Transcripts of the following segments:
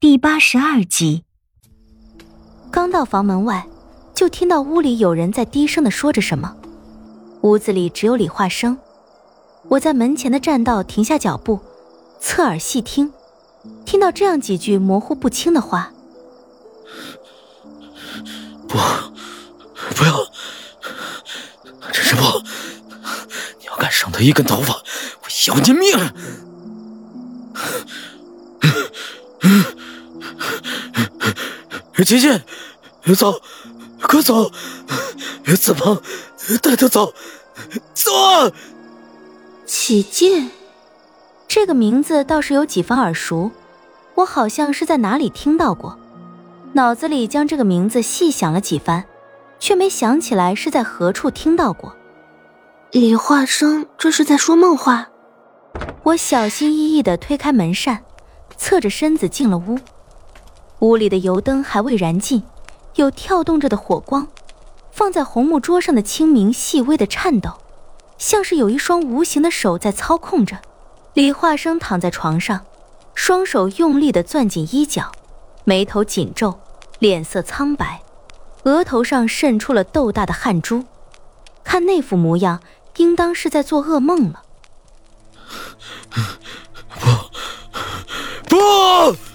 第八十二集。刚到房门外，就听到屋里有人在低声的说着什么。屋子里只有李化生。我在门前的栈道停下脚步，侧耳细听，听到这样几句模糊不清的话：“不，不要，真是不！你要敢伤他一根头发，我要你命！”姐姐，走，快走！子鹏，带他走，走！启剑，这个名字倒是有几分耳熟，我好像是在哪里听到过。脑子里将这个名字细想了几番，却没想起来是在何处听到过。李化生这是在说梦话。我小心翼翼地推开门扇，侧着身子进了屋。屋里的油灯还未燃尽，有跳动着的火光，放在红木桌上的清明细微的颤抖，像是有一双无形的手在操控着。李化生躺在床上，双手用力地攥紧衣角，眉头紧皱，脸色苍白，额头上渗出了豆大的汗珠，看那副模样，应当是在做噩梦了。不，不！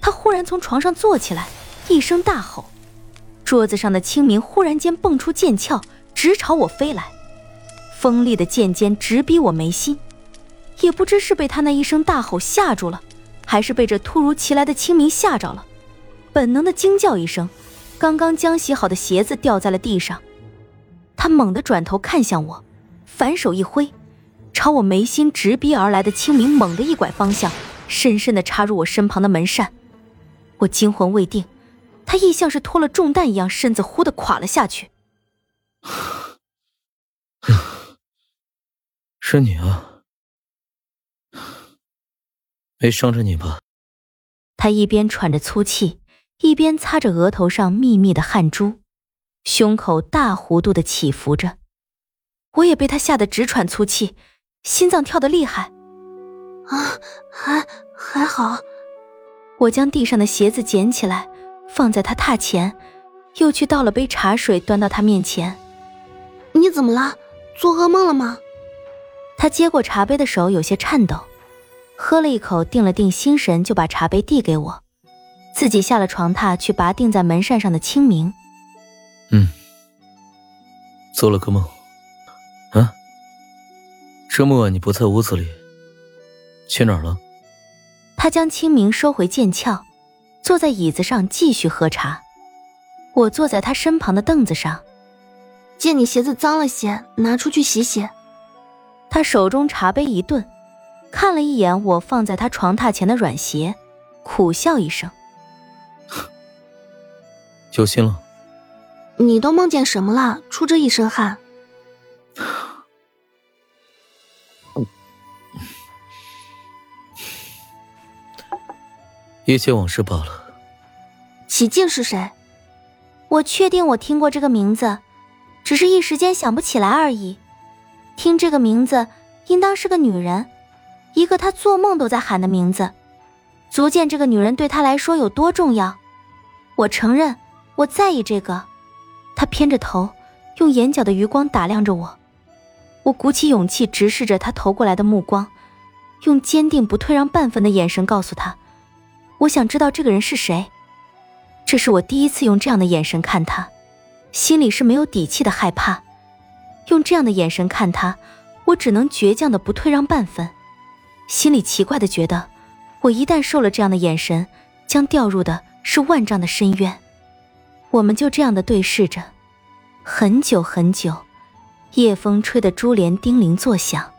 他忽然从床上坐起来，一声大吼，桌子上的清明忽然间蹦出剑鞘，直朝我飞来，锋利的剑尖直逼我眉心。也不知是被他那一声大吼吓住了，还是被这突如其来的清明吓着了，本能的惊叫一声，刚刚将洗好的鞋子掉在了地上。他猛地转头看向我，反手一挥，朝我眉心直逼而来的清明猛地一拐方向，深深地插入我身旁的门扇。我惊魂未定，他亦像是拖了重担一样，身子忽的垮了下去。是你啊，没伤着你吧？他一边喘着粗气，一边擦着额头上密密的汗珠，胸口大弧度的起伏着。我也被他吓得直喘粗气，心脏跳得厉害。啊，还还好。我将地上的鞋子捡起来，放在他榻前，又去倒了杯茶水，端到他面前。你怎么了？做噩梦了吗？他接过茶杯的手有些颤抖，喝了一口，定了定心神，就把茶杯递给我，自己下了床榻去拔钉在门扇上的清明。嗯，做了个梦。啊，这么晚你不在屋子里，去哪儿了？他将清明收回剑鞘，坐在椅子上继续喝茶。我坐在他身旁的凳子上，见你鞋子脏了些，拿出去洗洗。他手中茶杯一顿，看了一眼我放在他床榻前的软鞋，苦笑一声：“有心了。”你都梦见什么了？出这一身汗。一些往事罢了。启静是谁？我确定我听过这个名字，只是一时间想不起来而已。听这个名字，应当是个女人，一个他做梦都在喊的名字，足见这个女人对他来说有多重要。我承认，我在意这个。他偏着头，用眼角的余光打量着我。我鼓起勇气，直视着他投过来的目光，用坚定不退让半分的眼神告诉他。我想知道这个人是谁，这是我第一次用这样的眼神看他，心里是没有底气的害怕。用这样的眼神看他，我只能倔强的不退让半分，心里奇怪的觉得，我一旦受了这样的眼神，将掉入的是万丈的深渊。我们就这样的对视着，很久很久，夜风吹得珠帘叮铃作响，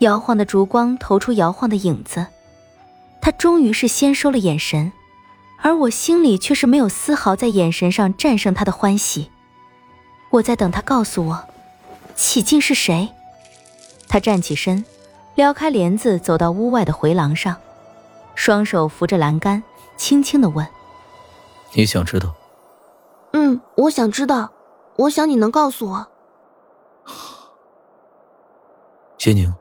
摇晃的烛光投出摇晃的影子。他终于是先收了眼神，而我心里却是没有丝毫在眼神上战胜他的欢喜。我在等他告诉我，启静是谁。他站起身，撩开帘子，走到屋外的回廊上，双手扶着栏杆，轻轻的问：“你想知道？”“嗯，我想知道。我想你能告诉我。”谢宁，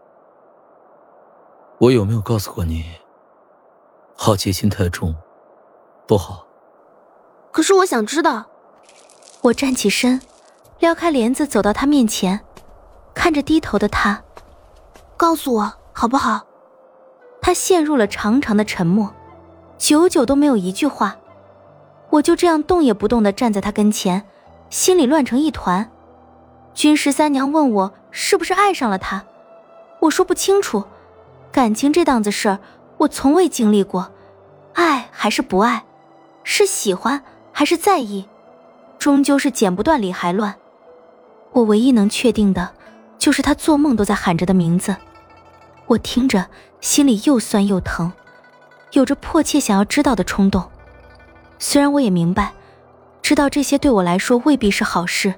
我有没有告诉过你？好奇心太重，不好。可是我想知道。我站起身，撩开帘子，走到他面前，看着低头的他，告诉我好不好？他陷入了长长的沉默，久久都没有一句话。我就这样动也不动的站在他跟前，心里乱成一团。君十三娘问我是不是爱上了他，我说不清楚。感情这档子事儿，我从未经历过，爱还是不爱，是喜欢还是在意，终究是剪不断理还乱。我唯一能确定的，就是他做梦都在喊着的名字。我听着，心里又酸又疼，有着迫切想要知道的冲动。虽然我也明白，知道这些对我来说未必是好事，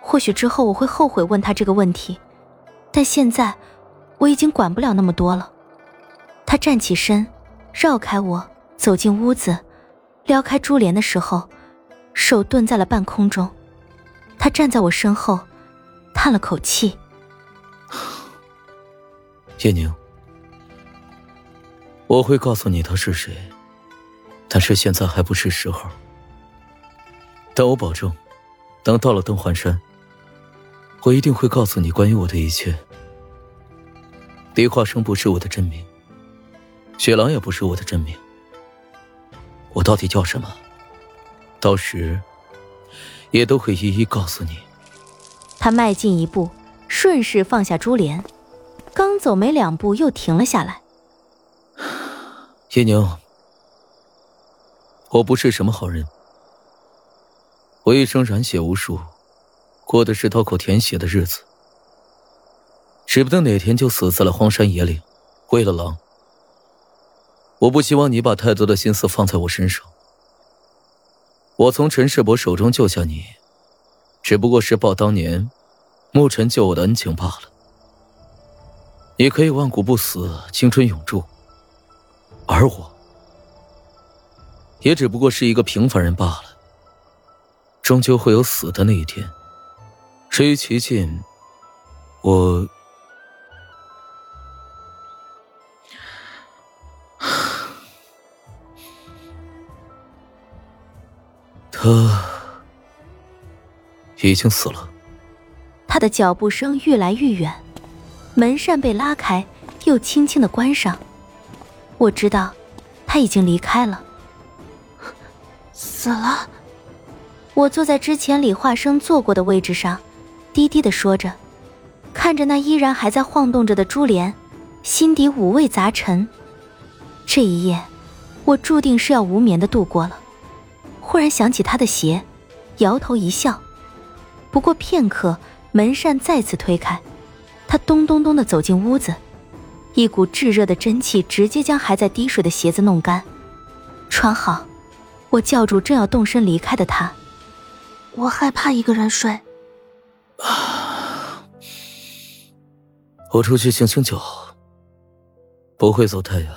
或许之后我会后悔问他这个问题，但现在。我已经管不了那么多了。他站起身，绕开我，走进屋子，撩开珠帘的时候，手顿在了半空中。他站在我身后，叹了口气：“ 叶宁，我会告诉你他是谁，但是现在还不是时候。但我保证，等到了登环山，我一定会告诉你关于我的一切。”李化生不是我的真名，雪狼也不是我的真名。我到底叫什么？到时也都会一一告诉你。他迈进一步，顺势放下珠帘，刚走没两步又停了下来。叶宁，我不是什么好人，我一生染血无数，过的是刀口舔血的日子。指不定哪天就死在了荒山野岭，为了狼。我不希望你把太多的心思放在我身上。我从陈世伯手中救下你，只不过是报当年沐尘救我的恩情罢了。你可以万古不死，青春永驻，而我，也只不过是一个平凡人罢了。终究会有死的那一天。至于齐晋，我。他已经死了。他的脚步声愈来愈远，门扇被拉开，又轻轻的关上。我知道，他已经离开了。死了。我坐在之前李化生坐过的位置上，低低的说着，看着那依然还在晃动着的珠帘，心底五味杂陈。这一夜，我注定是要无眠的度过了。忽然想起他的鞋，摇头一笑。不过片刻，门扇再次推开，他咚咚咚的走进屋子，一股炙热的真气直接将还在滴水的鞋子弄干。穿好，我叫住正要动身离开的他。我害怕一个人睡。啊 我出去醒醒酒，不会走太远。